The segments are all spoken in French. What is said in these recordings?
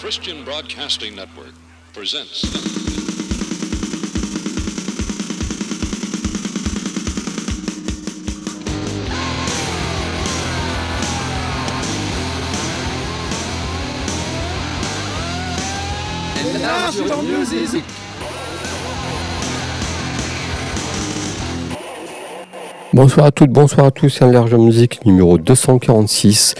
Christian Broadcasting Network presents. Bonsoir à toutes, bonsoir à tous, c'est un large musique numéro 246.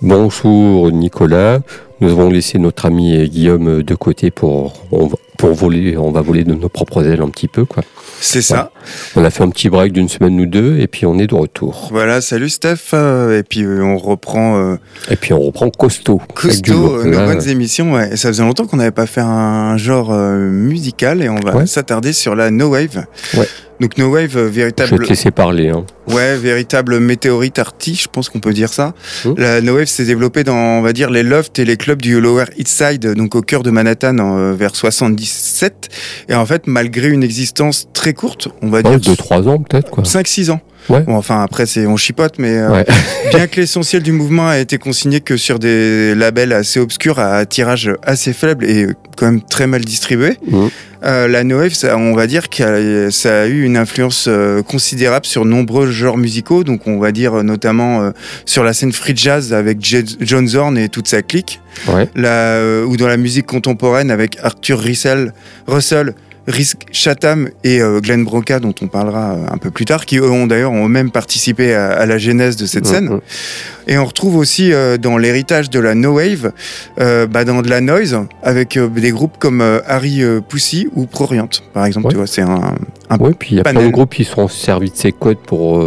Bonjour Nicolas, nous avons laissé notre ami Guillaume de côté pour, on va, pour voler, on va voler de nos propres ailes un petit peu quoi. C'est ça. On a fait un petit break d'une semaine ou deux et puis on est de retour. Voilà, salut Steph. euh, Et puis euh, on reprend euh, Et puis on reprend costaud. costaud euh, nos Là, bonnes émissions. Ouais. Et ça faisait longtemps qu'on n'avait pas fait un genre euh, musical et on va Ouais. s'attarder sur la No Wave. Ouais. Donc No Wave, euh, Je vais véritable, te laisser parler. Hein. ouais, véritable météorite arty, je pense qu'on peut dire ça. Hmm. La No Wave s'est développée dans, on va dire, les lofts et les clubs du Lower East Side, donc au cœur de Manhattan, euh, vers 77. Et en fait, malgré une existence très courte, on va Ouais, dire deux, trois ans peut-être quoi. 5-6 ans. Ouais. Bon, enfin, après, c'est, on chipote, mais euh, Ouais. bien que l'essentiel du mouvement a été consigné que sur des labels assez obscurs, à tirage assez faible et quand même très mal distribué, Mhm. Euh, la No Wave, ça, on va dire que ça a eu une influence euh, considérable sur nombreux genres musicaux. Donc, on va dire euh, notamment euh, sur la scène free jazz avec J- John Zorn et toute sa clique, Ouais. la, euh, ou dans la musique contemporaine avec Arthur Russell, Russell Risk Chatham et euh, Glenn Broca, dont on parlera euh, un peu plus tard, qui eux ont d'ailleurs ont même participé à, à la genèse de cette scène. Et on retrouve aussi euh, dans l'héritage de la no wave, euh, bah, dans de la noise, avec des groupes comme Harry Pussy ou Prorient, par exemple. Ouais. Tu vois, c'est un, un Oui, puis il y a plein de groupes qui se sont servis de ces codes pour,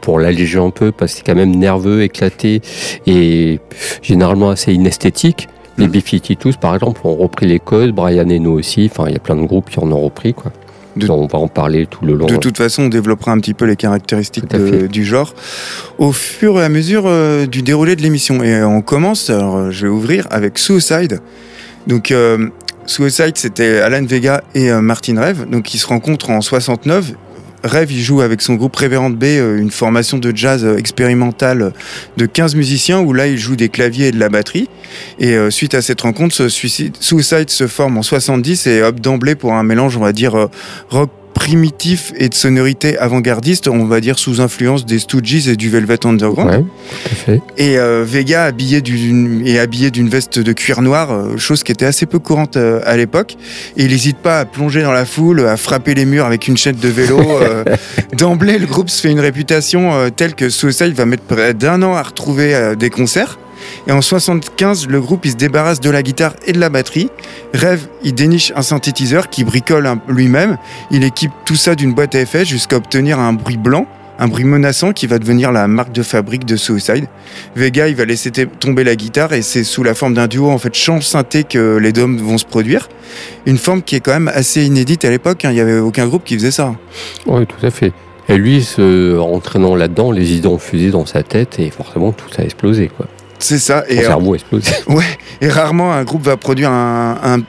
pour l'alléger un peu, parce que c'est quand même nerveux, éclaté et généralement assez inesthétique. Les Mhm. B-52s, par exemple, ont repris les codes, Brian Eno aussi, enfin, il y a plein de groupes qui en ont repris, quoi. De- on va en parler tout le long. De toute façon, on développera un petit peu les caractéristiques de- du genre au fur et à mesure euh, du déroulé de l'émission. Et on commence, alors euh, je vais ouvrir avec Suicide. Donc, euh, Suicide, c'était Alan Vega et euh, Martin Rev, donc ils se rencontrent en 69. Rev, il joue avec son groupe Reverend B, euh, une formation de jazz euh, expérimentale de 15 musiciens, où là, il joue des claviers et de la batterie. Et euh, suite à cette rencontre, ce suicide- Suicide se forme en 70 et opte d'emblée pour un mélange, on va dire, euh, rock primitif et de sonorité avant-gardiste, on va dire sous influence des Stooges et du Velvet Underground. Ouais, tout à fait. Et euh, Vega habillé d'une est habillé d'une veste de cuir noir, euh, chose qui était assez peu courante euh, à l'époque. Et il n'hésite pas à plonger dans la foule, à frapper les murs avec une chaîne de vélo. euh. D'emblée, le groupe se fait une réputation telle que Suicide va mettre près d'un an à retrouver des concerts. Et en 75, le groupe se débarrasse de la guitare et de la batterie. Rêve, il déniche un synthétiseur qui bricole lui-même. Il équipe tout ça d'une boîte à effets jusqu'à obtenir un bruit blanc, un bruit menaçant qui va devenir la marque de fabrique de Suicide. Vega, il va laisser tomber la guitare et c'est sous la forme d'un duo en fait chant synthé que les dômes vont se produire. Une forme qui est quand même assez inédite à l'époque. hein. Il n'y avait aucun groupe qui faisait ça. Oui, tout à fait. Et lui, se, entraînant là-dedans, les idées ont fusé dans sa tête et forcément tout a explosé. C'est ça. Et, euh, cerveau explosé. et rarement un groupe va produire un, un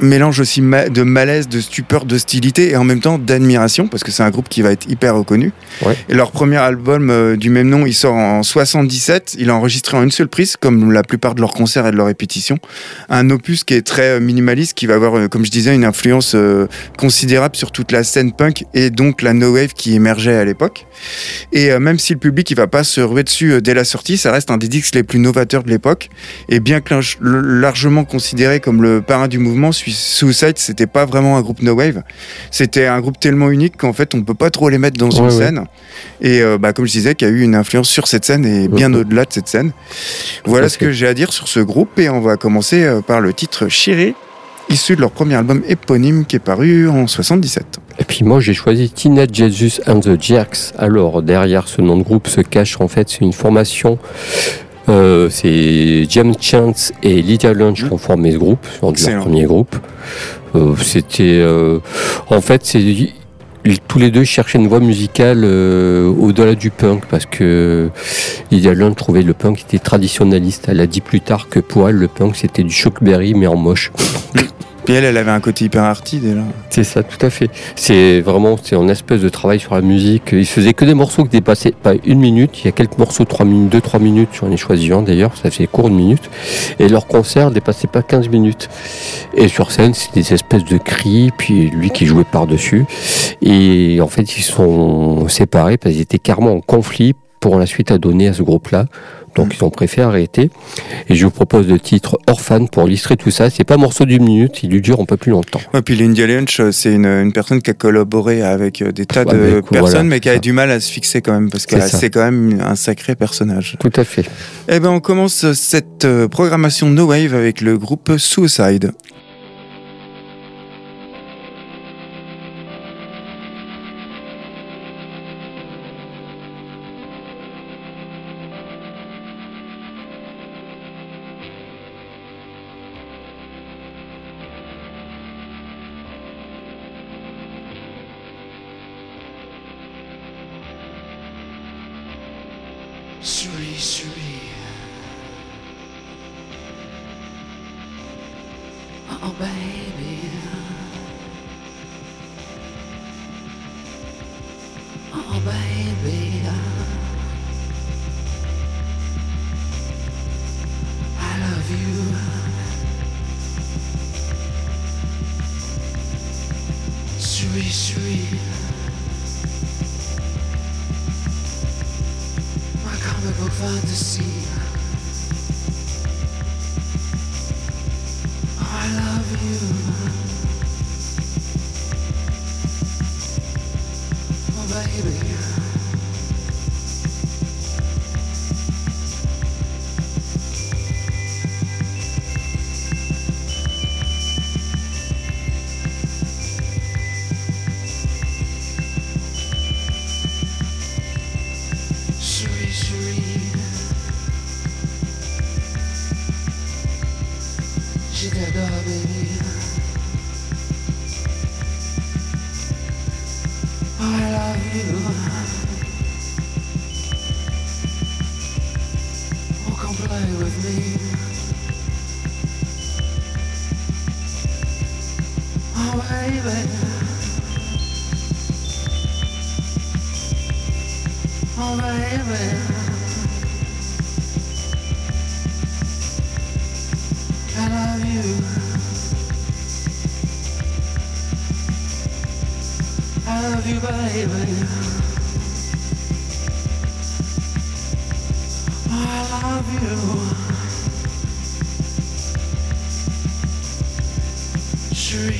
mélange aussi de malaise, de stupeur, d'hostilité et en même temps d'admiration parce que c'est un groupe qui va être hyper reconnu. Ouais. Et leur premier album euh, du même nom, il sort en 77. Il est enregistré en une seule prise, comme la plupart de leurs concerts et de leurs répétitions. Un opus qui est très euh, minimaliste, qui va avoir, euh, comme je disais, une influence euh, considérable sur toute la scène punk et donc la no wave qui émergeait à l'époque. Et euh, même si le public il va pas se ruer dessus dès la sortie, ça reste un des disques les plus novateurs de l'époque. Et bien que large- largement considéré comme le parrain du mouvement, Suicide, c'était pas vraiment un groupe no wave. C'était un groupe tellement unique qu'en fait, on peut pas trop les mettre dans une Ouais, ouais. scène. Et euh, bah, comme je disais, qu'il y a eu une influence sur cette scène et bien au-delà de cette scène. Voilà ce fait. que j'ai à dire sur ce groupe. Et on va commencer euh, par le titre Chiré, issu de leur premier album éponyme qui est paru en 77. Et puis moi j'ai choisi Teenage Jesus and the Jerks. Alors derrière ce nom de groupe se cache en fait c'est une formation. Euh, c'est James Chance et Lydia Lunch qui ont formé ce groupe, leur premier groupe. Euh, C'était euh, en fait c'est tous les deux cherchaient une voie musicale au-delà du punk parce que Lydia Lunch trouvait le punk était traditionnaliste. Elle a dit plus tard que pour elle le punk c'était du Chuck Berry mais en moche. Puis elle, elle avait un côté hyper arty déjà. C'est ça, tout à fait. C'est vraiment c'est un espèce de travail sur la musique. Il faisait que des morceaux qui dépassaient pas une minute. Il y a quelques morceaux 3 minutes, 2-3 minutes. J'en ai choisi un d'ailleurs, ça fait court une minute. Et leur concert dépassait pas 15 minutes. Et sur scène, c'était des espèces de cris, puis lui qui jouait par-dessus. Et en fait, ils sont séparés parce qu'ils étaient carrément en conflit pour la suite à donner à ce groupe-là. Donc ils ont préféré arrêter. Et je vous propose le titre Orphan pour illustrer tout ça. C'est pas un morceau d'une minute, il lui dure un peu plus longtemps. Ouais, puis Lindy Lynch, euh, c'est une, une personne qui a collaboré avec euh, des tas Ouais, de personnes, voilà, mais qui a ça. du mal à se fixer quand même, parce que c'est quand même un sacré personnage. Tout à fait. Eh ben, on commence cette euh, programmation No Wave avec le groupe Suicide. Suri, suri. Oh, baby. Oh, baby. Fantasy.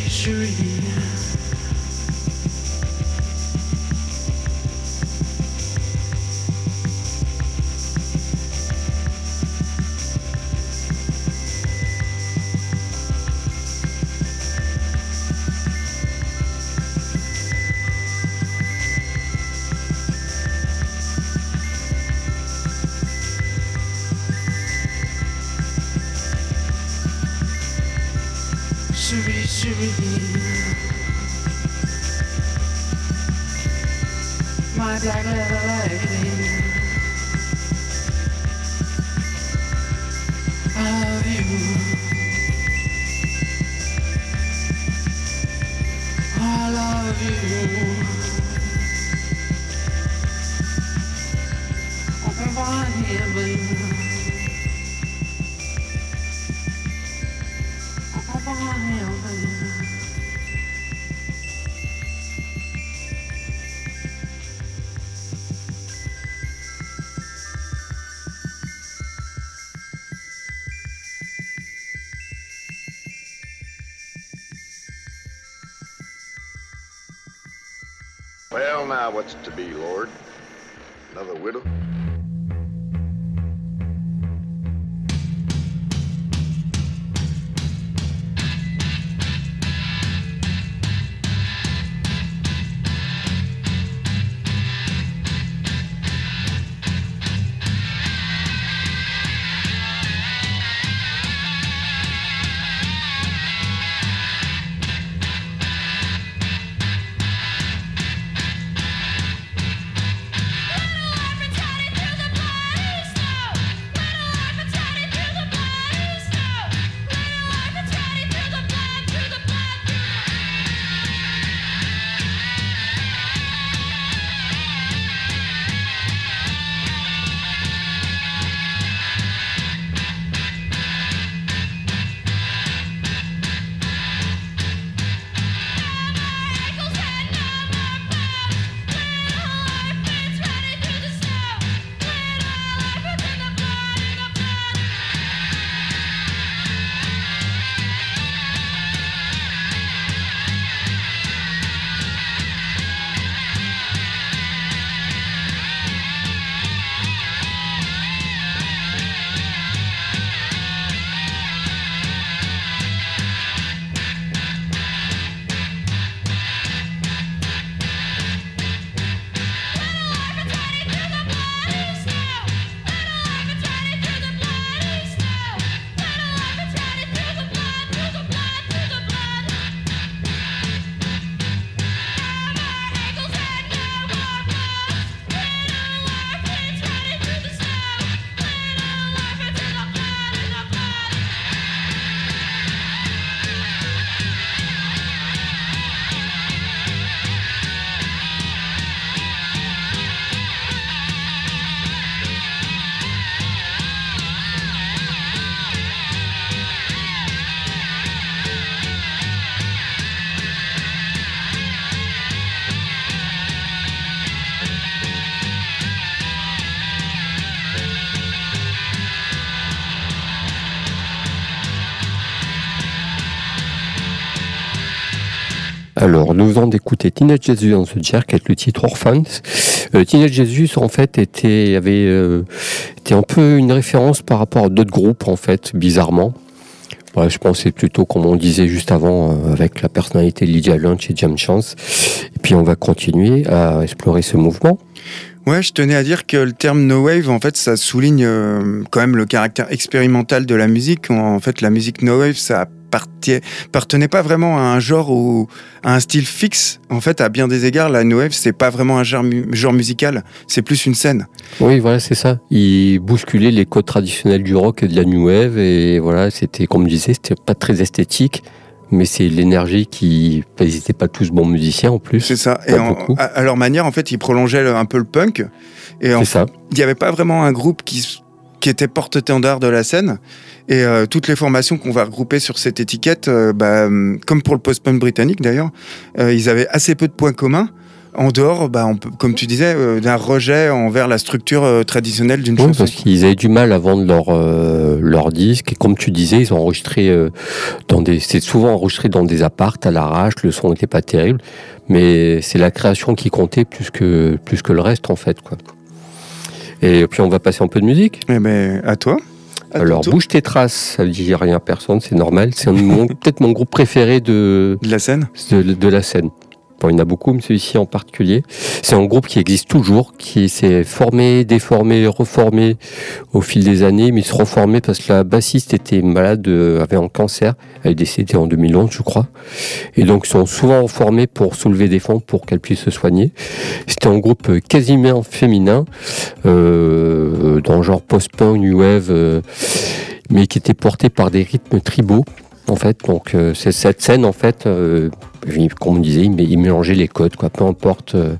trees Alors, nous venons d'écouter Teenage Jesus and the Jerk avec le titre Orphans. Euh, Teenage Jesus, en fait, était, avait, euh, était un peu une référence par rapport à d'autres groupes, en fait, bizarrement. Je pensais plutôt, comme on disait juste avant, euh, avec la personnalité de Lydia Lunch et Jam Chance. Et puis, on va continuer à explorer ce mouvement. Ouais, je tenais à dire que le terme no wave, en fait, ça souligne euh, quand même le caractère expérimental de la musique. En fait, la musique no wave, ça parti- appartenait pas vraiment à un genre ou à un style fixe. En fait, à bien des égards, la no wave, c'est pas vraiment un genre, mu- genre musical, c'est plus une scène. Oui, voilà, c'est ça. Il bousculait les codes traditionnels du rock et de la new wave. Et voilà, c'était, comme je disais, c'était pas très esthétique. Mais c'est l'énergie qui. Ils n'étaient pas tous bons musiciens en plus. C'est ça. Et en- à, leur manière, en fait, ils prolongeaient un peu le punk. Et en C'est ça. il n'y avait pas vraiment un groupe qui, qui était porte-étendard de la scène. Et euh, toutes les formations qu'on va regrouper sur cette étiquette, euh, bah, comme pour le post-punk britannique d'ailleurs, euh, ils avaient assez peu de points communs. En dehors, bah, on peut- comme tu disais, d'un rejet envers la structure traditionnelle d'une Oui, chanson. parce qu'ils avaient du mal à vendre leur, leur disque. Et comme tu disais, ils ont enregistré dans des. C'est souvent enregistré dans des appartes à l'arrache. Le son n'était pas terrible. Mais c'est la création qui comptait plus que, plus que le reste, en fait. Quoi. Et puis, on va passer un peu de musique. Eh ben, à toi. À Alors, bouge tes traces, ça ne dit rien à personne, c'est normal. C'est peut-être mon groupe préféré de, de la scène. de, de la scène. Il y en a beaucoup, mais celui-ci en particulier. C'est un groupe qui existe toujours, qui s'est formé, déformé, reformé au fil des années, mais se reformait parce que la bassiste était malade, euh, avait un cancer. Elle est décédée en 2011, je crois. Et donc, ils sont souvent reformés pour soulever des fonds pour qu'elle puisse se soigner. C'était un groupe quasiment féminin, euh, dans le genre post-punk, new wave, euh, mais qui était porté par des rythmes tribaux en fait. Donc euh, cette scène en fait, euh, comme on disait, il, il mélangeait les codes, quoi. Peu importe, euh,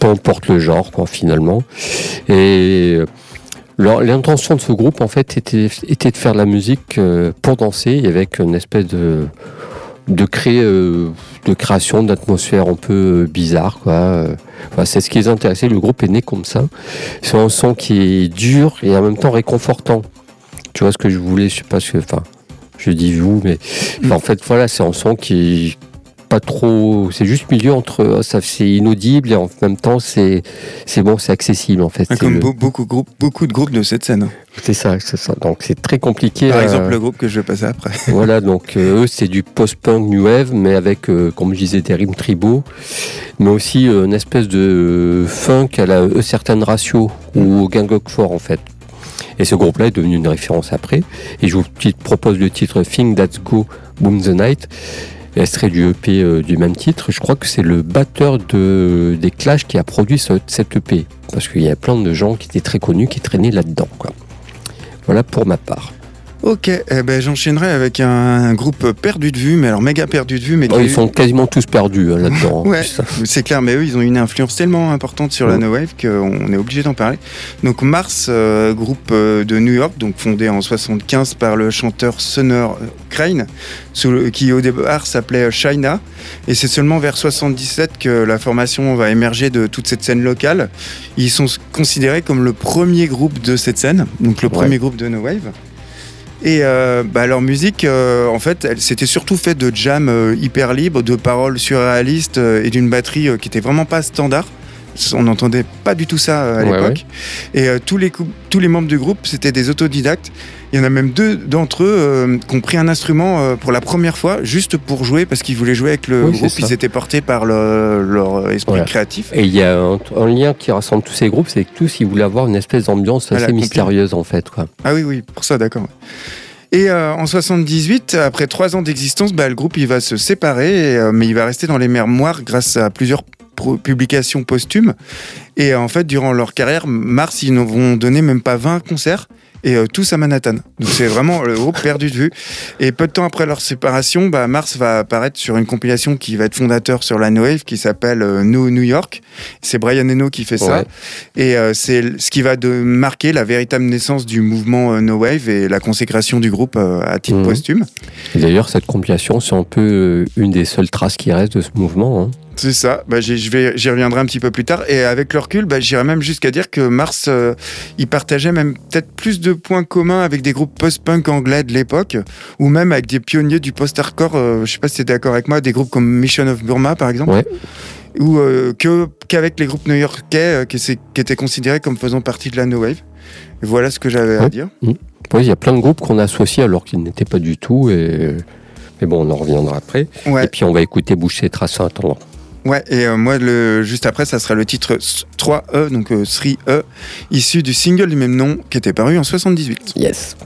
peu importe le genre, quoi, finalement. Et euh, l'intention de ce groupe en fait était, de faire de la musique pour danser avec une espèce de création d'atmosphère un peu bizarre quoi c'est ce qui les intéressait le groupe est né comme ça c'est un son qui est dur et en même temps réconfortant tu vois ce que je voulais? Je sais pas ce que enfin je dis vous mais en fait voilà c'est un son qui est pas trop c'est juste milieu entre euh, ça c'est inaudible et en même temps c'est c'est bon c'est accessible en fait Ah, C'est Comme le- beaucoup, de groupes, beaucoup de groupes de cette scène. c'est ça c'est ça donc c'est très compliqué Par à- exemple, le groupe que je vais passer après. voilà, donc euh, eux, c'est du post-punk new wave, mais avec, euh, comme je disais, des rimes tribaux, mais aussi euh, une espèce de funk à la euh, certaines ratios ou au Gang of Four, en fait. Et ce groupe-là est devenu une référence après. Et je vous propose le titre Thing That's Go Boom the Night, extrait du EP euh, du même titre. Je crois que c'est le batteur de, des Clash qui a produit ce- cet EP. Parce qu'il y a plein de gens qui étaient très connus qui traînaient là-dedans. Voilà pour ma part. Ok, eh ben, j'enchaînerai avec un, un groupe perdu de vue, mais alors méga perdu de vue, mais Oh, ils sont quasiment tous perdus hein, là-dedans. en Ouais. C'est clair, mais eux, ils ont une influence tellement importante sur la. No Wave qu'on est obligé d'en parler. Donc Mars, euh, groupe euh, de New York, donc fondé en 75 par le chanteur Sonner euh, Crane, sous le- qui au départ s'appelait euh, China. Et c'est seulement vers 77 que la formation va émerger de toute cette scène locale. Ils sont considérés comme le premier groupe de cette scène, donc le Ouais. premier groupe de No Wave. Et euh, bah, leur musique, euh, en fait, elle s'était surtout faite de jam euh, hyper libre, de paroles surréalistes et d'une batterie qui était vraiment pas standard. On n'entendait pas du tout ça à Ouais, l'époque. Et euh, tous, les tous les membres du groupe, c'était des autodidactes. Il y en a même deux d'entre eux euh, qui ont pris un instrument euh, pour la première fois, juste pour jouer, parce qu'ils voulaient jouer avec le Oui, groupe. Ils étaient portés par le- leur esprit créatif. Et il y a un, un lien qui rassemble tous ces groupes, c'est que tous ils voulaient avoir une espèce d'ambiance assez mystérieuse en fait. Quoi. Ah oui, oui, pour ça, d'accord. Et euh, en 78, après trois ans d'existence, bah, le groupe il va se séparer, et, mais il va rester dans les mémoires grâce à plusieurs publications posthumes. Et en fait, durant leur carrière, Mars, ils n'auront donné même pas 20 concerts. Et euh, tous à Manhattan. Donc c'est vraiment le groupe perdu de vue. Et peu de temps après leur séparation, bah, Mars va apparaître sur une compilation qui va être fondateur sur la No Wave, qui s'appelle euh, No New York. C'est Brian Eno qui fait ça. Et euh, c'est ce qui va de marquer la véritable naissance du mouvement euh, No Wave et la consécration du groupe euh, à titre Mhm. posthume. D'ailleurs, cette compilation, c'est un peu une des seules traces qui restent de ce mouvement. hein. C'est ça, bah, j'y reviendrai un petit peu plus tard. Et avec le recul, bah, j'irais même jusqu'à dire que Mars, euh, il partageait même peut-être plus de points communs avec des groupes post-punk anglais de l'époque, ou même avec des pionniers du post-hardcore, euh, je sais pas si tu es d'accord avec moi, des groupes comme Mission of Burma par exemple, Ouais. ou euh, que qu'avec les groupes new-yorkais euh, qui, étaient considérés comme faisant partie de la No Wave. Et voilà ce que j'avais à dire. Oui, il y a plein de groupes qu'on associe alors qu'ils n'étaient pas du tout. Et... Mais bon, on en reviendra après. Ouais. Et puis on va écouter Boucher Trace en attendant. Ouais, et euh, moi, le, juste après, ça sera le titre S- 3E, donc euh, 3E, issu du single du même nom qui était paru en 78. Yes.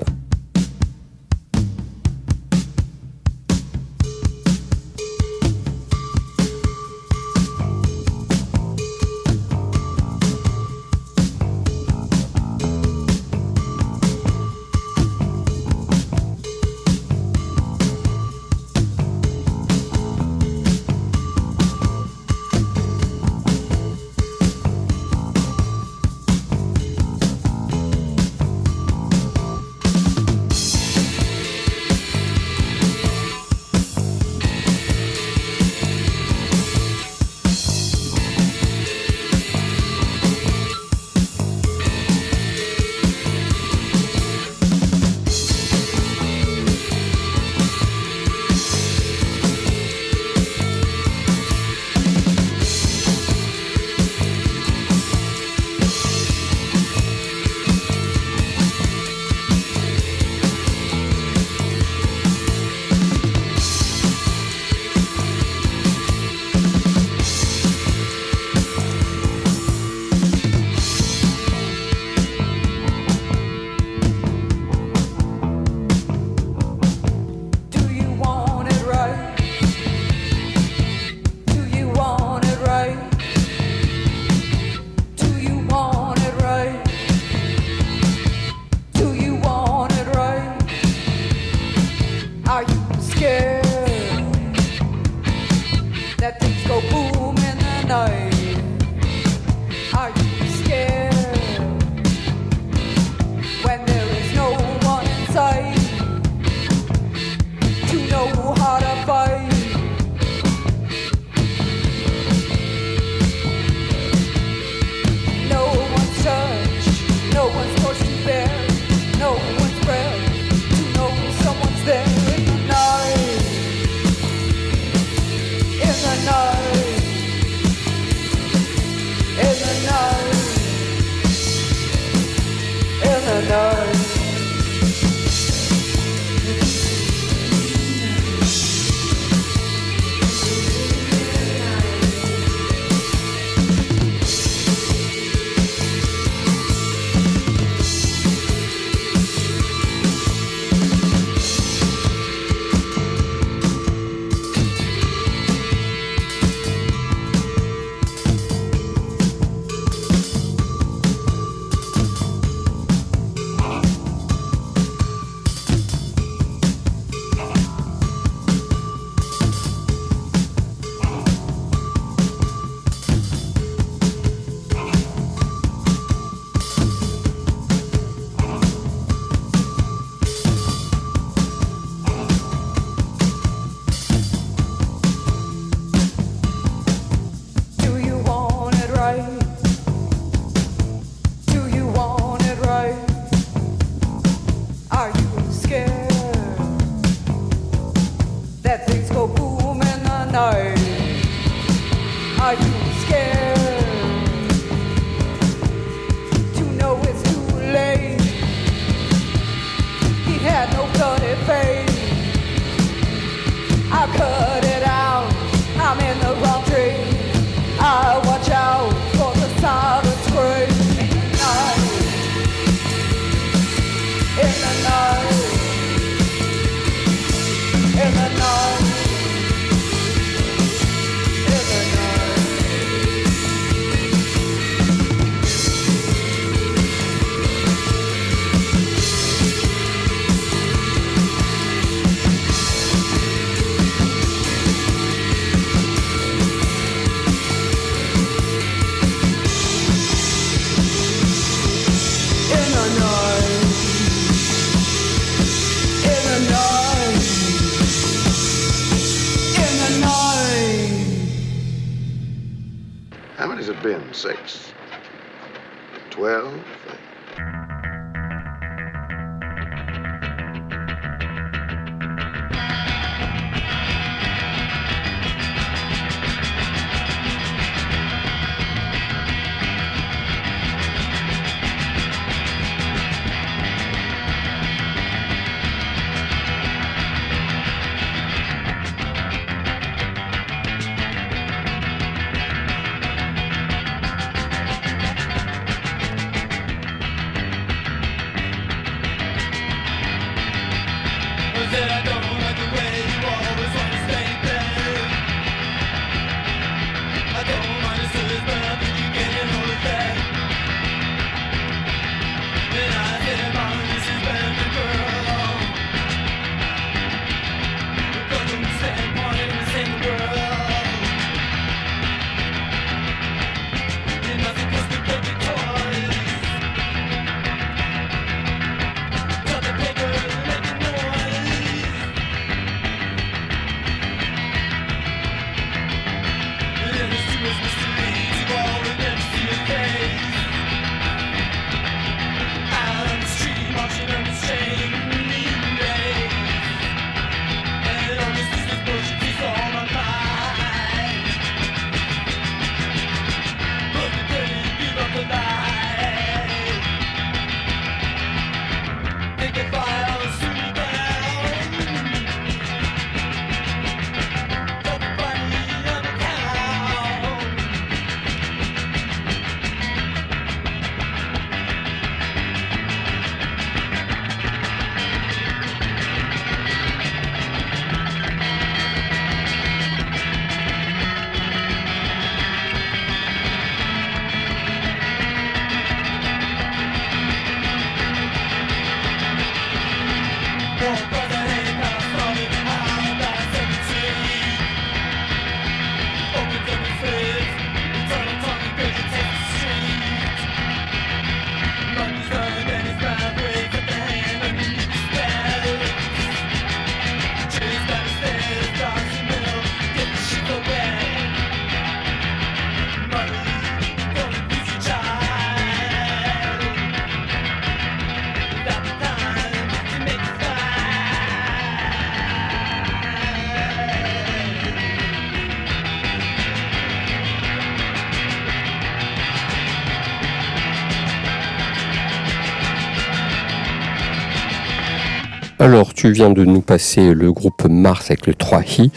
Tu viens de nous passer le groupe Mars avec le 3 Hi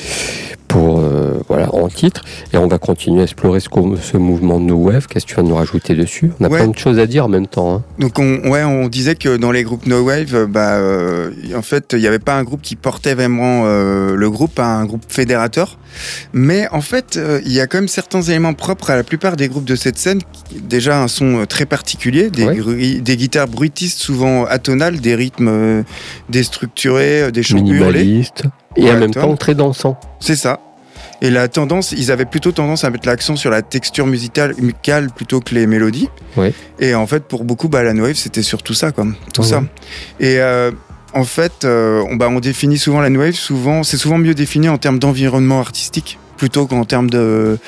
pour euh, voilà en titre et on va continuer à explorer ce, ce mouvement No Wave. Qu'est-ce que tu vas nous rajouter dessus? On a Ouais. plein de choses à dire en même temps. hein. Donc on, ouais, on disait que dans les groupes No Wave, euh, bah, euh, en fait, il n'y avait pas un groupe qui portait vraiment euh, le groupe, pas un groupe fédérateur. Mais en fait, euh, il y a quand même certains éléments propres à la plupart des groupes de cette scène. Déjà un son très particulier, des, Ouais. gru- des guitares bruitistes souvent atonales, des rythmes déstructurés, des chants hurlés. Et en même temps très dansant. C'est ça. Et la tendance, ils avaient plutôt tendance à mettre l'accent sur la texture musicale, musicale plutôt que les mélodies. Ouais. Et en fait, pour beaucoup, bah, la no wave, c'était surtout ça, quoi. Tout Ouais, ça. Et euh, en fait, euh, on, bah, on définit souvent la no wave, souvent, c'est souvent mieux défini en termes d'environnement artistique plutôt qu'en termes de,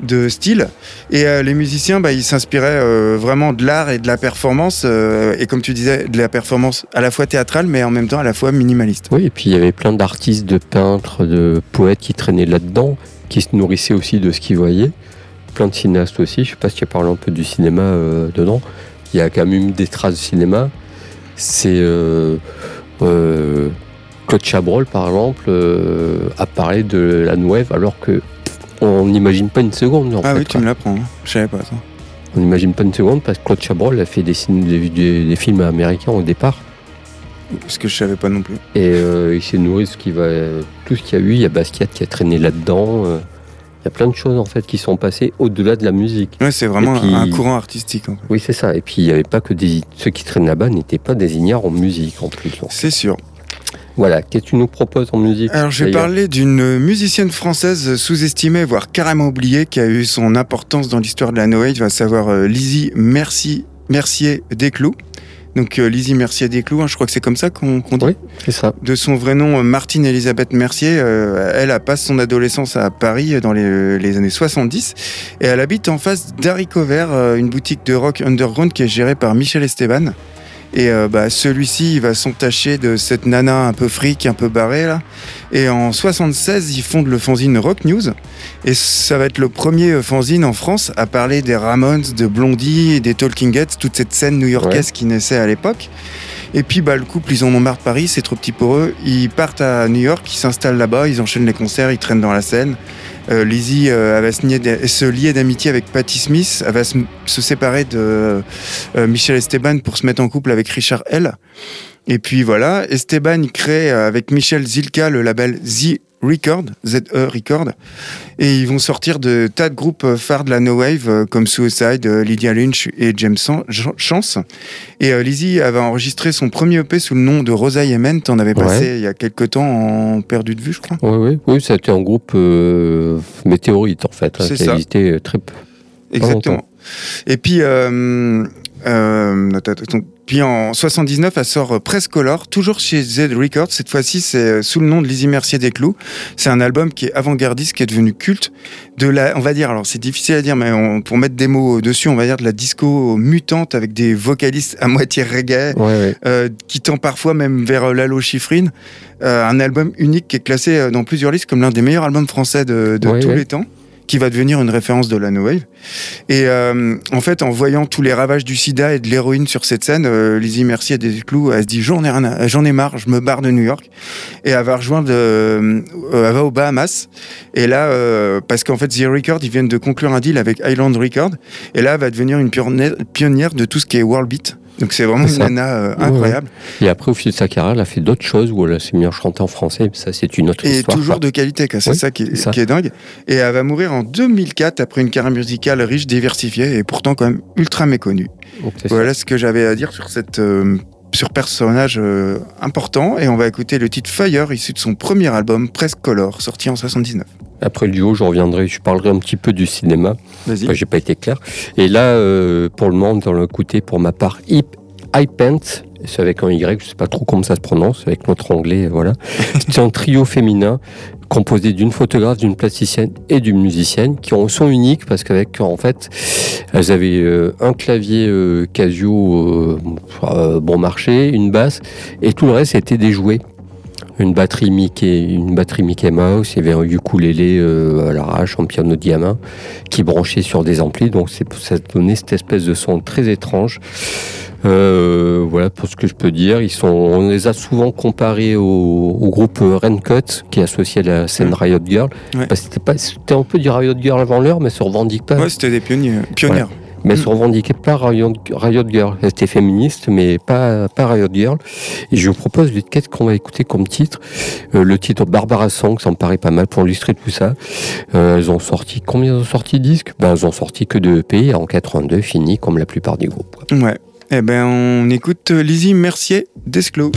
de style. Et euh, les musiciens, bah, ils s'inspiraient euh, vraiment de l'art et de la performance. euh, et comme tu disais, de la performance à la fois théâtrale, mais en même temps à la fois minimaliste. Oui, et puis il y avait plein d'artistes, de peintres, de poètes qui traînaient là-dedans, qui se nourrissaient aussi de ce qu'ils voyaient. Plein de cinéastes aussi. Je sais pas si tu as parlé un peu du cinéma dedans. Il y a quand même des traces de cinéma. C'est Claude Chabrol, par exemple, a parlé de la Wave alors que on n'imagine pas une seconde. En ah fait, oui, tu quoi. me l'apprends. hein. Je savais pas ça. On n'imagine pas une seconde parce que Claude Chabrol a fait des, des- des- des films américains au départ. Parce que je savais pas non plus. Et euh, il s'est nourri de ce qui va, tout ce qu'il y a eu. Il y a Basquiat qui a traîné là-dedans. euh, il y a plein de choses en fait qui sont passées au-delà de la musique. Ouais, c'est vraiment puis- un courant artistique. en fait. Oui, c'est ça. Et puis il n'y avait pas que des ceux qui traînent là-bas n'étaient pas des ignares en musique en plus. C'est sûr. Voilà. Qu'est-ce que tu nous proposes en musique Alors, je vais d'ailleurs parler d'une musicienne française sous-estimée, voire carrément oubliée, qui a eu son importance dans l'histoire de la No Wave, à savoir euh, Lizzie Merci, Mercier Desclous, Donc euh, Lizzie Mercier Desclous, hein, je crois que c'est comme ça qu'on qu'on dit. Oui, c'est ça. De son vrai nom, euh, Martine Elisabeth Mercier, euh, elle a passé son adolescence à Paris euh, dans les, les années 70 et elle habite en face euh, une boutique de rock underground qui est gérée par Michel Esteban. Et euh, bah, celui-ci, il va s'entacher de cette nana un peu fric, un peu barrée là. Et en 76, ils fondent le fanzine Rock News. Et ça va être le premier euh, fanzine en France à parler des Ramones, de Blondie et des Talking Heads, toute cette scène new-yorkaise qui naissait à l'époque. Et puis bah, le couple, ils en ont marre de Paris, c'est trop petit pour eux. Ils partent à New York, ils s'installent là-bas, ils enchaînent les concerts, ils traînent dans la scène. Euh, Lizzie euh, va se, lier d'amitié avec Patti Smith, elle va se, se séparer de euh, Michel Esteban pour se mettre en couple avec Richard L. Et puis voilà, Esteban crée euh, avec Michel Zilka le label Z Record, ZE Record, et ils vont sortir de tas de groupes euh, phares de la No Wave euh, comme Suicide, euh, Lydia Lynch et James Chance. Et euh, Lizzie avait enregistré son premier EP sous le nom de Rosaille Yemen, t'en avais passé Ouais. il y a quelques temps en perdu de vue, je crois. Oui, oui, oui, ça a été un groupe euh, météorite en fait, hein, C'est qui a ça. existé euh, très peu. Exactement. Et puis, euh, euh. Puis en 79, elle sort euh, Press Color, toujours chez Z Records. Cette fois-ci, c'est euh, sous le nom de Lizzie Mercier Desclous. C'est un album qui est avant-gardiste, qui est devenu culte. De la, on va dire, alors c'est difficile à dire, mais on- pour mettre des mots dessus, on va dire de la disco mutante avec des vocalistes à moitié reggae. Ouais, ouais. Euh, qui tend parfois même vers euh, Lalo Schifrin. Euh, un album unique qui est classé euh, dans plusieurs listes comme l'un des meilleurs albums français de, de Ouais, tous les temps qui va devenir une référence de la No Wave. Et euh, en fait, en voyant tous les ravages du sida et de l'héroïne sur cette scène, euh, Lizzie Mercier des clous, elle se dit j'en ai, marre, je me barre de New York. Et elle va rejoindre, euh, elle va aux Bahamas. Et là, euh, parce qu'en fait, The Record, ils viennent de conclure un deal avec Island Record. Et là, elle va devenir une pionnière de tout ce qui est world beat. Donc c'est vraiment une nana euh, Ouais, incroyable. Et après, au fil de sa carrière, elle a fait d'autres choses où elle s'est mise à chanter en français. mais Ça, c'est une autre Et histoire. toujours quoi. de qualité, c'est Oui, ça, qui est, c'est ça. qui est dingue. Et elle va mourir en 2004 après une carrière musicale riche, diversifiée et pourtant quand même ultra méconnue. Donc, c'est ça. Voilà ce que j'avais à dire sur cette euh, sur personnage euh, important. Et on va écouter le titre Fire, issu de son premier album Press Color, sorti en 79. Après le duo, je reviendrai, je parlerai un petit peu du cinéma. Vas-y. Enfin, j'ai pas été clair. Et là, euh, pour le moment, dans le côté, pour ma part, Hip, c'est avec un Y, je sais pas trop comment ça se prononce, avec notre anglais, voilà. C'est un trio féminin composé d'une photographe, d'une plasticienne et d'une musicienne qui ont un son unique parce qu'avec, en fait, elles avaient euh, un clavier euh, Casio euh, euh, bon marché, une basse, et tout le reste était des jouets. Une batterie Mickey, une batterie Mickey Mouse, il y avait un ukulélé euh, à l'arrache, un piano diamant qui branchait sur des amplis, donc c'est ça donnait cette espèce de son très étrange. Euh, voilà pour ce que je peux dire. Ils sont, on les a souvent comparés au, au groupe Raincoat qui est associé à la scène Mm. Riot Girl. Ouais. Que c'était pas, c'était un peu du Riot Girl avant l'heure, mais se revendique pas. Ouais, c'était des pionniers, pionnières. Mais Mm. se revendiquait pas Riot, Girl. Elle était féministe, mais pas, pas Riot Girl. Et je vous propose le titre qu'on va écouter comme titre. Euh, le titre Barbara Song, ça me paraît pas mal pour illustrer tout ça. Euh, elles ont sorti, combien elles ont sorti de disques? Ben, elles ont sorti que de EP en 82, fini comme la plupart des groupes. quoi. Ouais. Eh ben, on écoute Lizzie Mercier d'Esclos.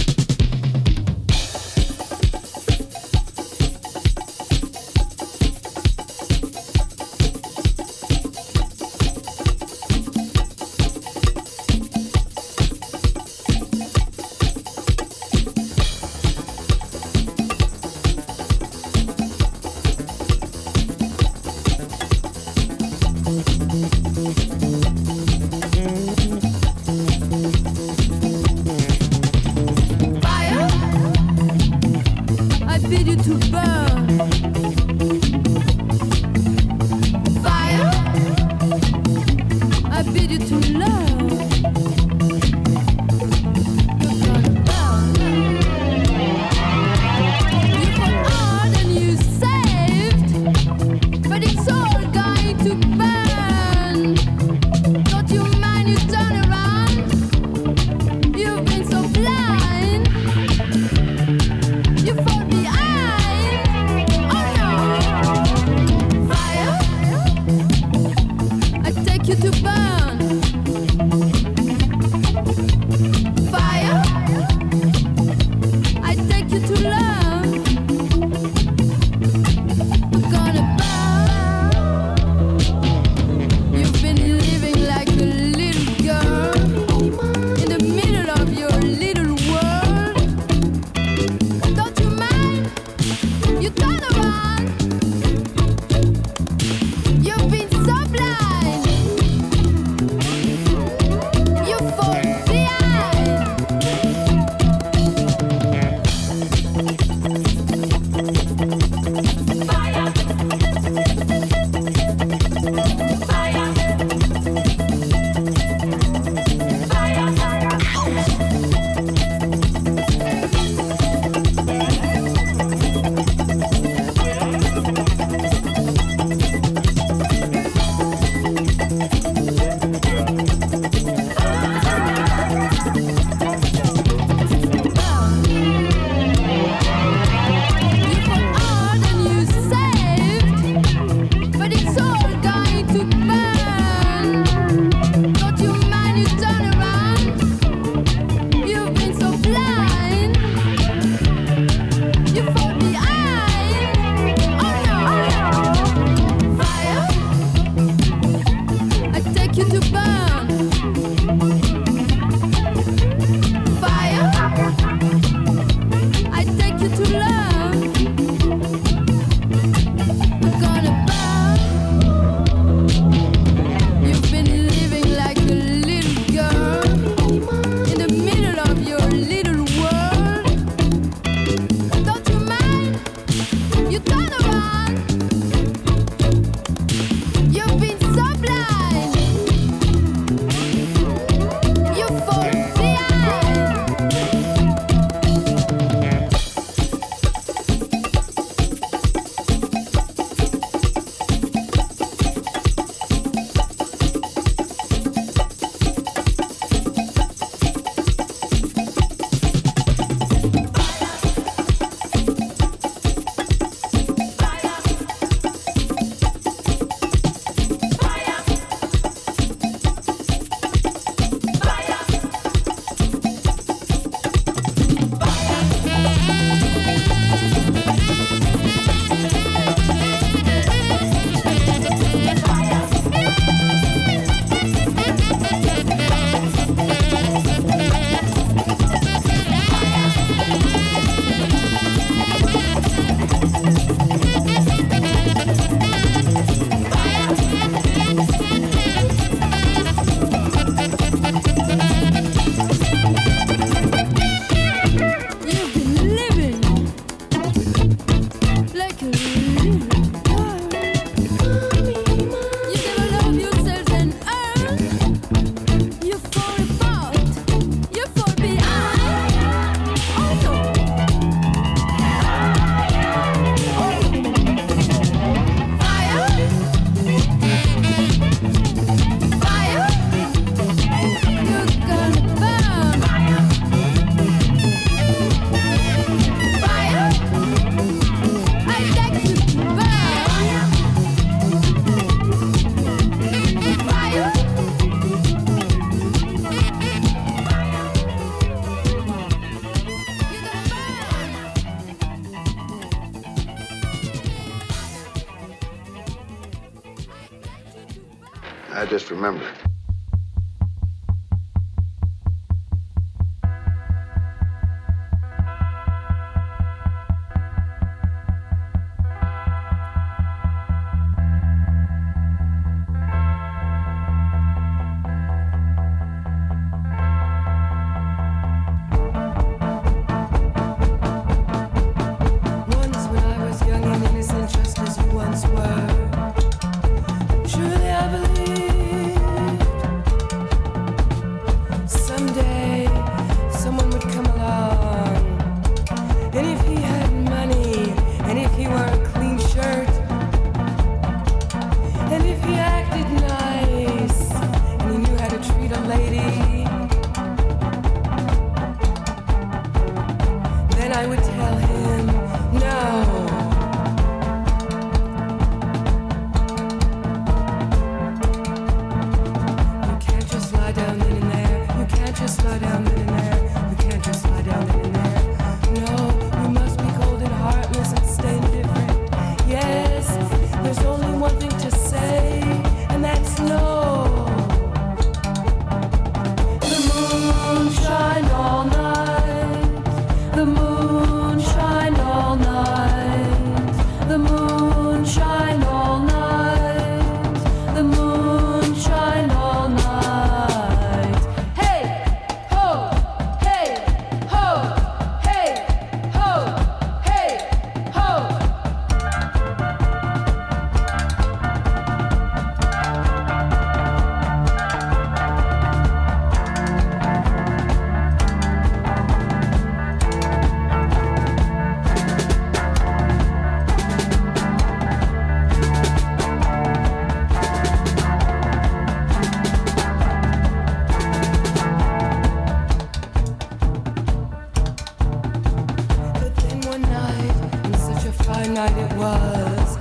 Night it was.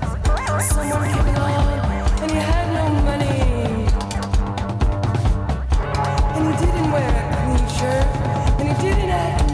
Someone came along and he had no money. And he didn't wear a clean shirt. And he didn't act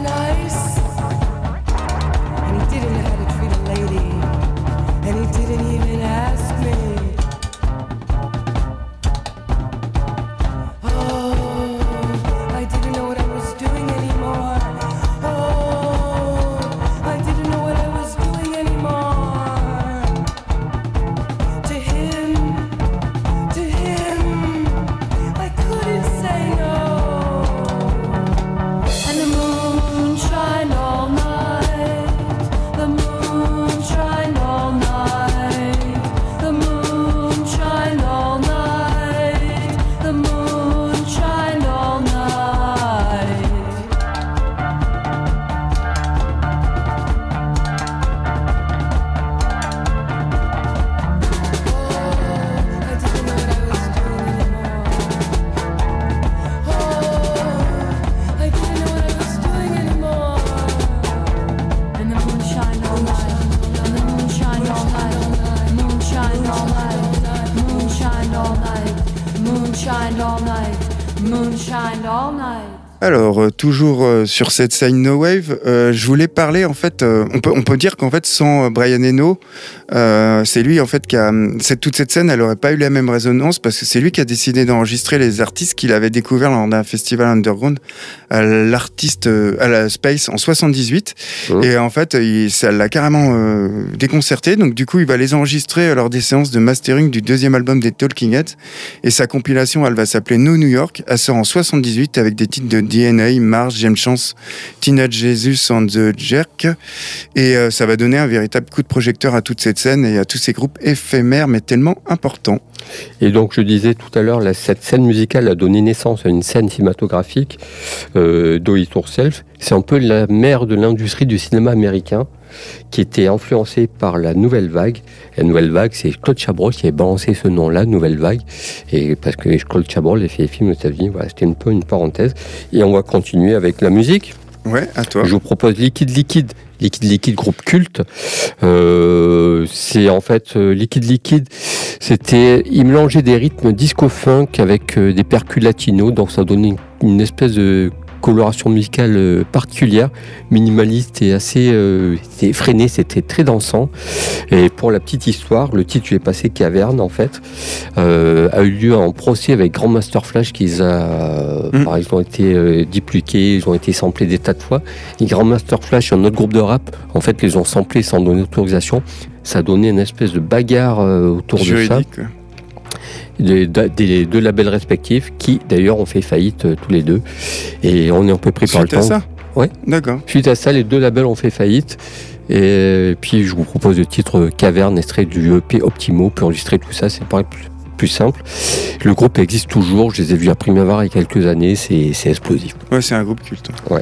Alors, euh, toujours euh, sur cette scène No Wave, euh, je voulais parler, en fait, euh, on, peut, on peut dire qu'en fait, sans Brian Eno, euh, c'est lui, en fait, qui a. Cette, toute cette scène, elle aurait pas eu la même résonance parce que c'est lui qui a décidé d'enregistrer les artistes qu'il avait découverts lors d'un festival underground à l'artiste, à la Space en 78. Mhm. Et en fait, il, ça l'a carrément déconcerté. Donc, du coup, il va les enregistrer lors des séances de mastering du deuxième album des Talking Heads. Et sa compilation, elle va s'appeler No New York. Elle sort en 78 avec des titres de DNA, James Chance, Teenage Jesus and the Jerk. Et euh, ça va donner un véritable coup de projecteur à toute cette scène et à tous ces groupes éphémères mais tellement importants. Et donc, je disais tout à l'heure, cette scène musicale a donné naissance à une scène cinématographique, euh, Do It Yourself. C'est un peu la mère de l'industrie du cinéma américain, qui était influencée par la Nouvelle Vague. La Nouvelle Vague, c'est Claude Chabrol qui avait balancé ce nom-là, Nouvelle Vague. Et parce que Claude Chabrol a fait des films aux États-Unis, voilà, c'était un peu une parenthèse. Et on va continuer avec la musique. Ouais, à toi. Je vous propose Liquide Liquide. Liquide Liquide, groupe culte. Euh, c'est en fait euh, Liquide Liquide. C'était, il mélangeait des rythmes disco funk avec euh, des percus latinos, donc ça donnait une, une espèce de coloration musicale euh, particulière, minimaliste et assez euh, c'était effréné, c'était très dansant. Et pour la petite histoire, le titre vais passer Caverne en fait euh, a eu lieu en procès avec Grandmaster Flash qui les a, Mm. par exemple, été euh, dupliqués, ils ont été samplés des tas de fois. Et Grandmaster Flash et un autre groupe de rap, en fait, les ont samplés sans donner autorisation. Ça a donné une espèce de bagarre euh, autour de ça. Des, des deux labels respectifs qui, d'ailleurs, ont fait faillite euh, tous les deux. Et on est un peu pris par le Suite à temps. ça Ouais. D'accord. Suite à ça, les deux labels ont fait faillite. Et puis, je vous propose le titre Caverne, extrait du EP Optimo. Puis enregistrer tout ça, c'est pareil plus, plus simple. Le groupe existe toujours. Je les ai vus à Primavera il y a quelques années. C'est c'est explosif. Ouais, c'est un groupe culte. Ouais.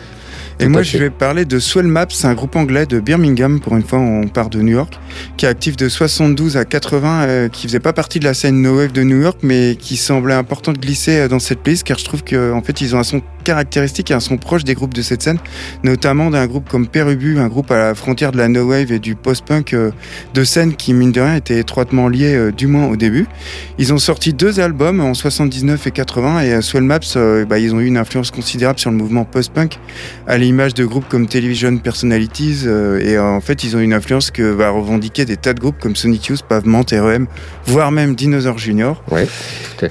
Et moi, je vais parler de Swell Maps, un groupe anglais de Birmingham, pour une fois, on part de New York, qui est actif de 72 à 80, euh, qui faisait pas partie de la scène No Wave de New York, mais qui semblait important de glisser euh, dans cette playlist, car je trouve qu'en fait, ils ont un son caractéristique et un son proche des groupes de cette scène, notamment d'un groupe comme Perubu, un groupe à la frontière de la No Wave et du post-punk euh, de scène qui, mine de rien, était étroitement liés, euh, du moins au début. Ils ont sorti deux albums en 79 et 80, et Swell Maps, euh, bah, ils ont eu une influence considérable sur le mouvement post-punk, à l'image de groupes comme Television Personalities, et en fait, ils ont une influence que va revendiquer des tas de groupes comme Sonic Youth, Pavement, REM, voire même Dinosaur Junior. Ouais.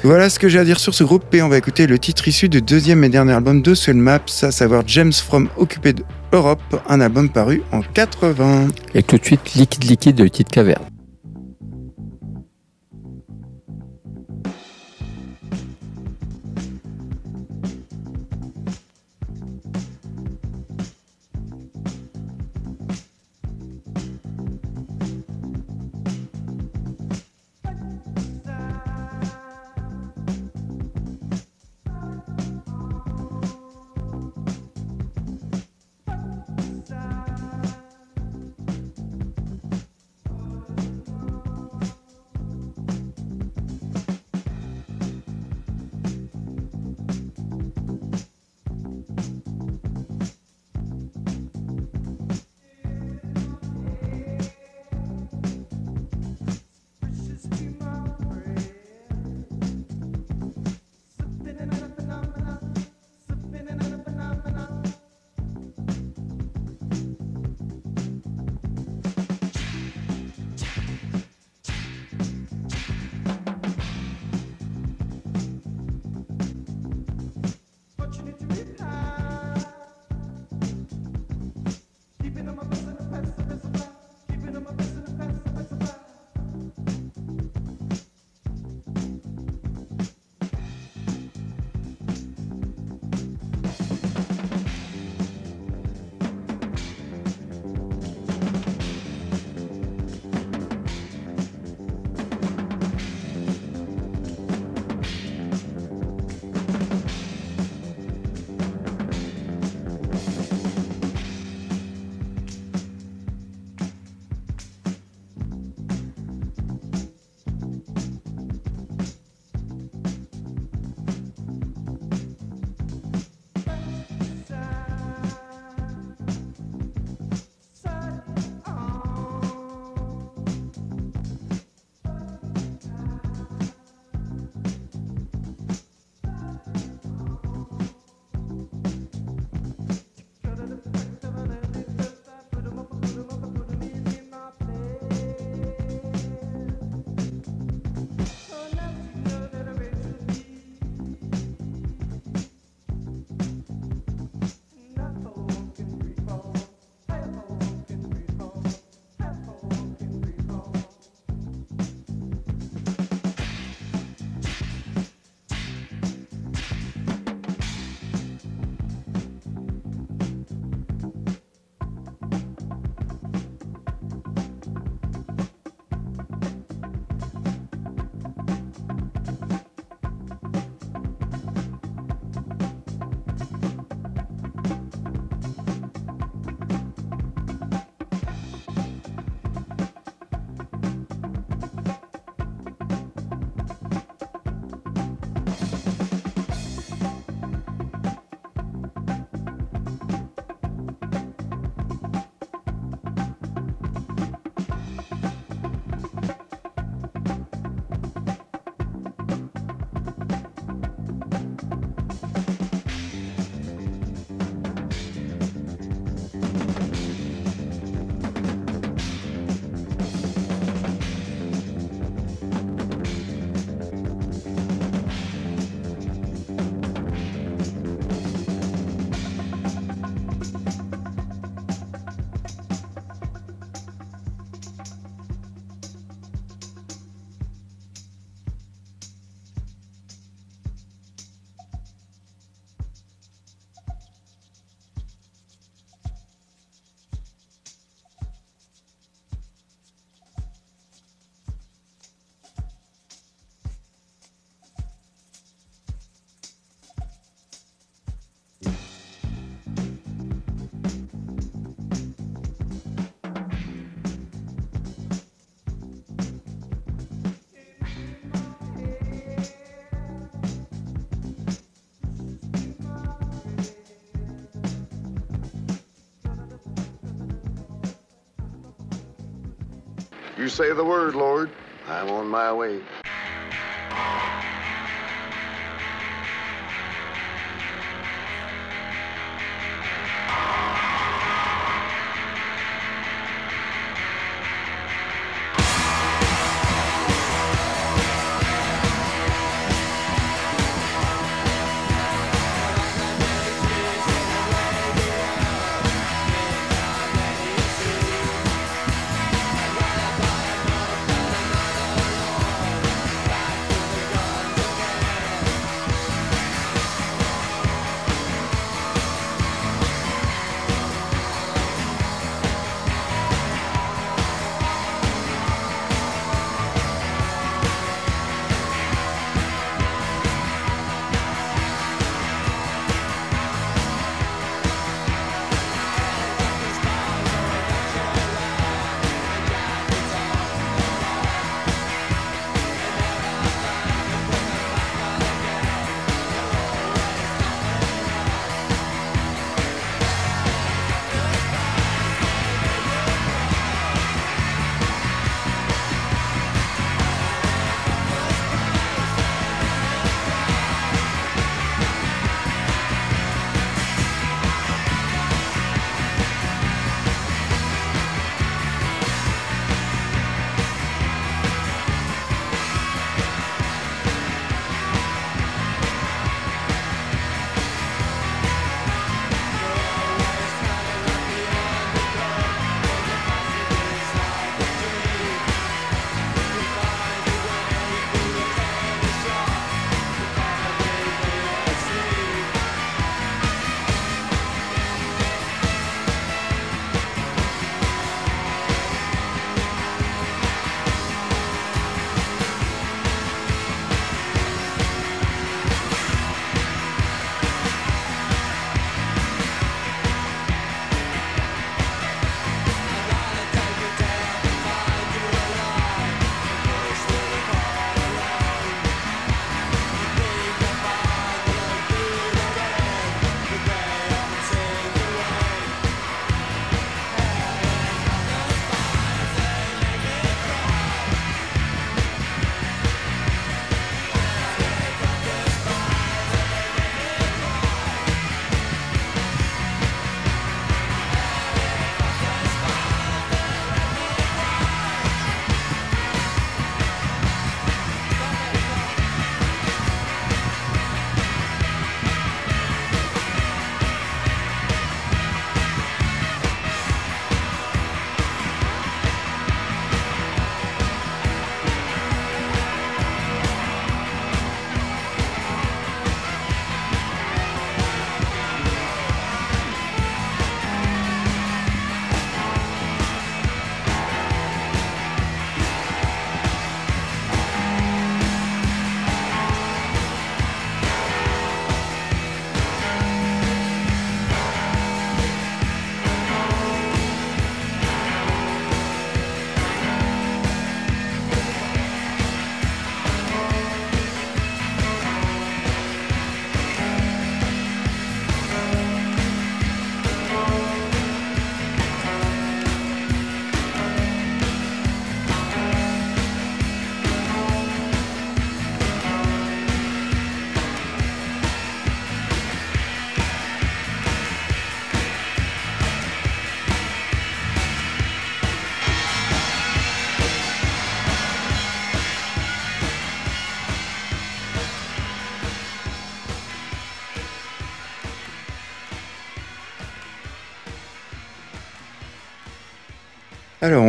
Voilà ce que j'ai à dire sur ce groupe, et on va écouter le titre issu du deuxième et dernier album de Swell Maps, à savoir James from Occuped Europe, un album paru en 80. Et tout de suite, Liquide Liquide de Petite Caverne. You say the word, Lord. I'm on my way.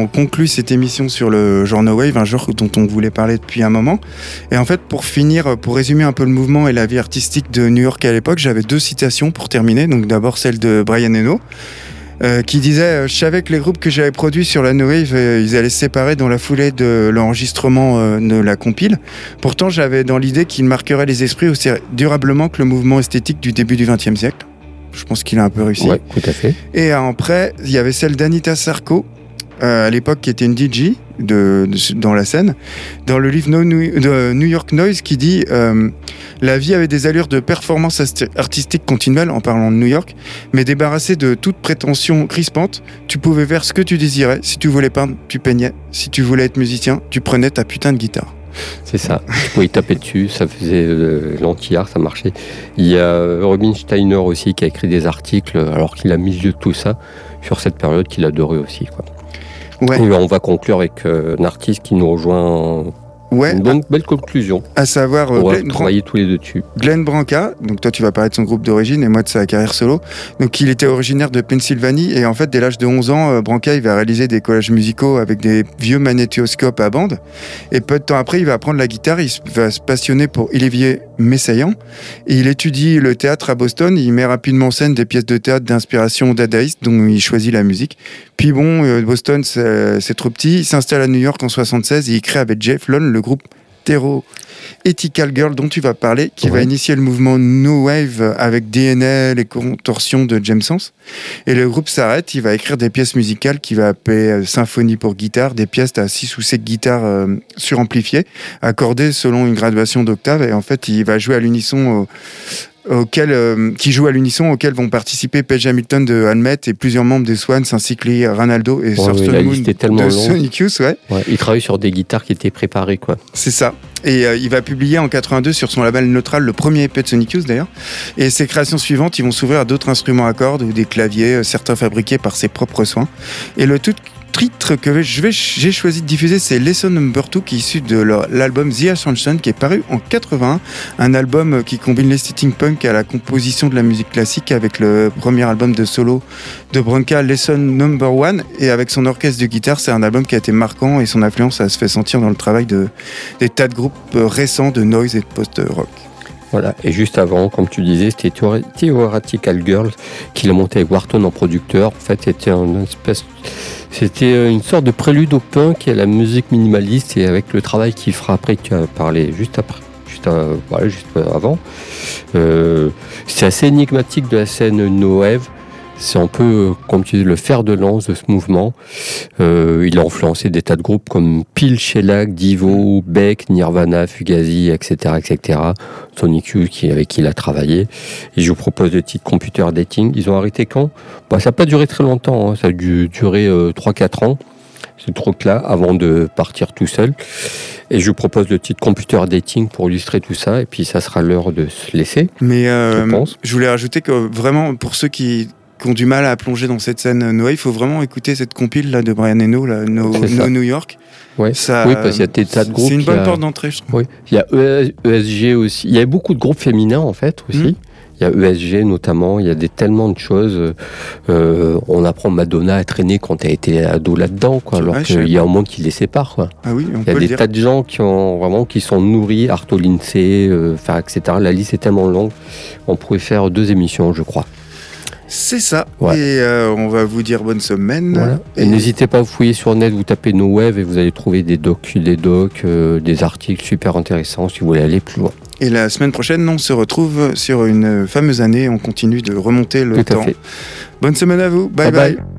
On conclut cette émission sur le genre No Wave, un genre dont on voulait parler depuis un moment. Et en fait, pour finir, pour résumer un peu le mouvement et la vie artistique de New York à l'époque, j'avais deux citations pour terminer. Donc, d'abord celle de Brian Eno, euh, qui disait euh, Je savais que les groupes que j'avais produits sur la No Wave, euh, ils allaient se séparer dans la foulée de l'enregistrement euh, de la compile. Pourtant, j'avais dans l'idée qu'ils marqueraient les esprits aussi durablement que le mouvement esthétique du début du XXe siècle. Je pense qu'il a un peu réussi. Ouais, tout à fait. Et après, il y avait celle d'Anita Sarko, euh, à l'époque qui était une DJ dans la scène, dans le livre de New York Noise qui dit euh, La vie avait des allures de performance artistique continuelle en parlant de New York, mais débarrassé de toute prétention crispante, tu pouvais faire ce que tu désirais. Si tu voulais peindre, tu peignais. Si tu voulais être musicien, tu prenais ta putain de guitare. C'est ça. Tu pouvais taper dessus, ça faisait euh, l'anti-art, ça marchait. Il y a Robin Steiner aussi qui a écrit des articles, alors qu'il a mis de tout ça, sur cette période qu'il adorait aussi. Quoi. Ouais. Et on va conclure avec euh, un artiste qui nous rejoint. Ouais, Une bonne, belle conclusion. à savoir euh, On va Glenn, Bran- travailler tous les deux dessus. Glenn Branca. Donc toi, tu vas parler de son groupe d'origine et moi de sa carrière solo. Donc il était originaire de Pennsylvanie et en fait, dès l'âge de 11 ans, euh, Branca il va réaliser des collages musicaux avec des vieux magnétoscopes à bande. Et peu de temps après, il va apprendre la guitare. Il va se passionner pour Olivier Messiaen et il étudie le théâtre à Boston. Il met rapidement en scène des pièces de théâtre d'inspiration dadaïste dont il choisit la musique. Puis bon, euh, Boston c'est c'est trop petit. Il s'installe à New York en 76 et il crée avec Jeff Lone le groupe Terro Ethical Girl dont tu vas parler, qui va initier le mouvement No Wave avec DNA, les contorsions de James Sens. Et le groupe s'arrête, il va écrire des pièces musicales qu'il va appeler euh, symphonie pour guitare, des pièces à 6 ou 7 guitares euh, suramplifiées, accordées selon une graduation d'octave. Et en fait, il va jouer à l'unisson au- auquel, euh, qui joue à l'unisson auquel vont participer Page Hamilton de Almet et plusieurs membres des Swans ainsi que Lee Ranaldo et Ouais, Thurston Moon liste est tellement de longue. Sonic Youth, ouais. Ouais, il travaille sur des guitares qui étaient préparées. Quoi. C'est ça. Et euh, il va publier en 82 sur son label Neutral le premier EP de Sonic Youth d'ailleurs. Et ses créations suivantes, ils vont s'ouvrir à d'autres instruments à cordes ou des claviers, euh, certains fabriqués par ses propres soins. Et le tout titre que j'ai choisi de diffuser, c'est Lesson Number 2, qui est issu de l'album The Ascension, qui est paru en 81. Un album euh, qui combine l'esthétique punk à la composition de la musique classique avec le premier album de solo de Branca, Lesson Number 1. Et avec son orchestre de guitare, c'est un album qui a été marquant et son influence, ça se fait sentir dans le travail de, des tas de groupes euh, récents de noise et de post-rock. Voilà. Et juste avant, comme tu disais, c'était Theor- Theoretical Girls qu'il a monté avec Wharton en producteur. En fait, c'était un espèce. C'était euh, une sorte de prélude au punk et à la musique minimaliste et avec le travail qu'il fera après, tu as parlé juste après, juste, juste avant. Euh, c'est assez énigmatique de la scène no wave. C'est un peu, euh, comme tu dis, le fer de lance de ce mouvement. Euh, il a influencé des tas de groupes comme Peel, Shellac, Divo, Beck, Nirvana, Fugazi, etc., etc. Qui, avec qui il a travaillé. Et je vous propose le titre Computer Dating. Ils ont arrêté quand? Bah, Ça n'a pas duré très longtemps, hein. ça a dû durer euh, 3-4 ans, ce truc-là, avant de partir tout seul. Et je vous propose le titre Computer Dating pour illustrer tout ça, et puis ça sera l'heure de se laisser. Mais euh, Je pense. je voulais rajouter que vraiment, pour ceux qui, qui ont du mal à plonger dans cette scène Noé, il faut vraiment écouter cette compile là, de Brian Eno, là, No, New York. Ouais. Ça, oui, parce qu'il y a des tas de groupes. C'est une bonne a- porte d'entrée, je trouve. Oui, il y a ES ESG aussi. Il y a beaucoup de groupes féminins en fait aussi. Mhm. Il y a ESG notamment. Il y a des tellement de choses. Euh, on apprend Madonna à traîner quand elle était ado là-dedans, quoi. Alors Ouais, qu'il y a un monde qui les sépare, quoi. Ah oui, on Il y a des tas de gens qui ont vraiment qui sont nourris, Arto Lindsay, euh, etc. La liste est tellement longue. On pourrait faire deux émissions, je crois. C'est ça. Ouais. Et euh, on va vous dire bonne semaine. Voilà. Et, n'hésitez pas à fouiller sur net, vous tapez No Wave et vous allez trouver des docs, des docs, euh, des articles super intéressants si vous voulez aller plus loin. Et la semaine prochaine, on se retrouve sur une fameuse année. On continue de remonter le Tout à temps. fait. Bonne semaine à vous. bye. Bye bye. bye.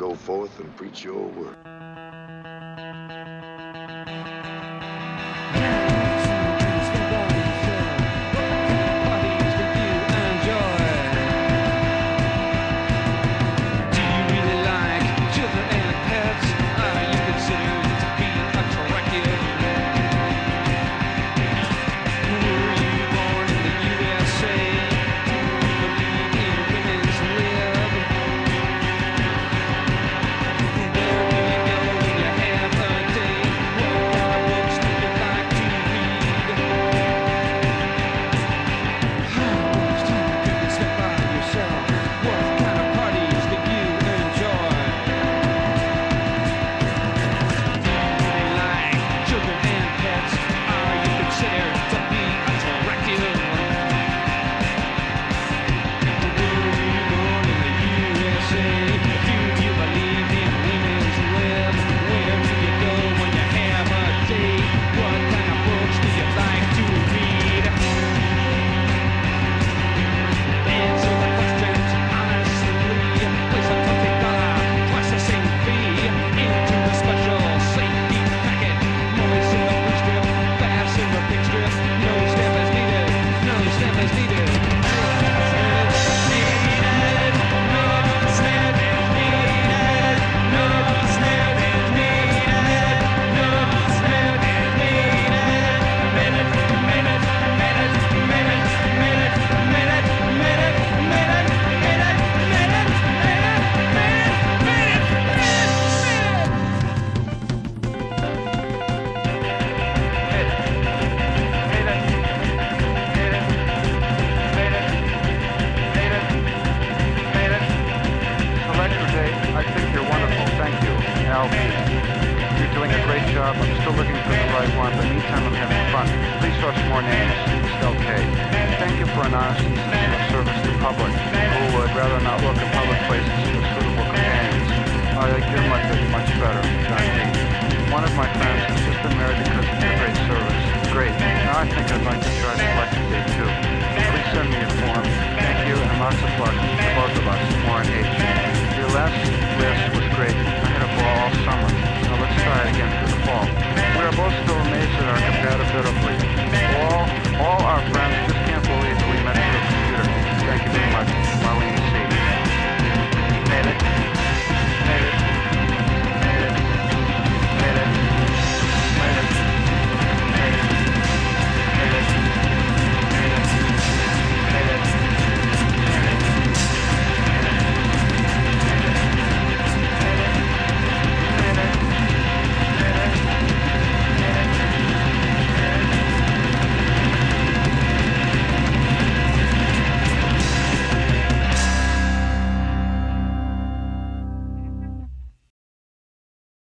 Go forth and preach your word.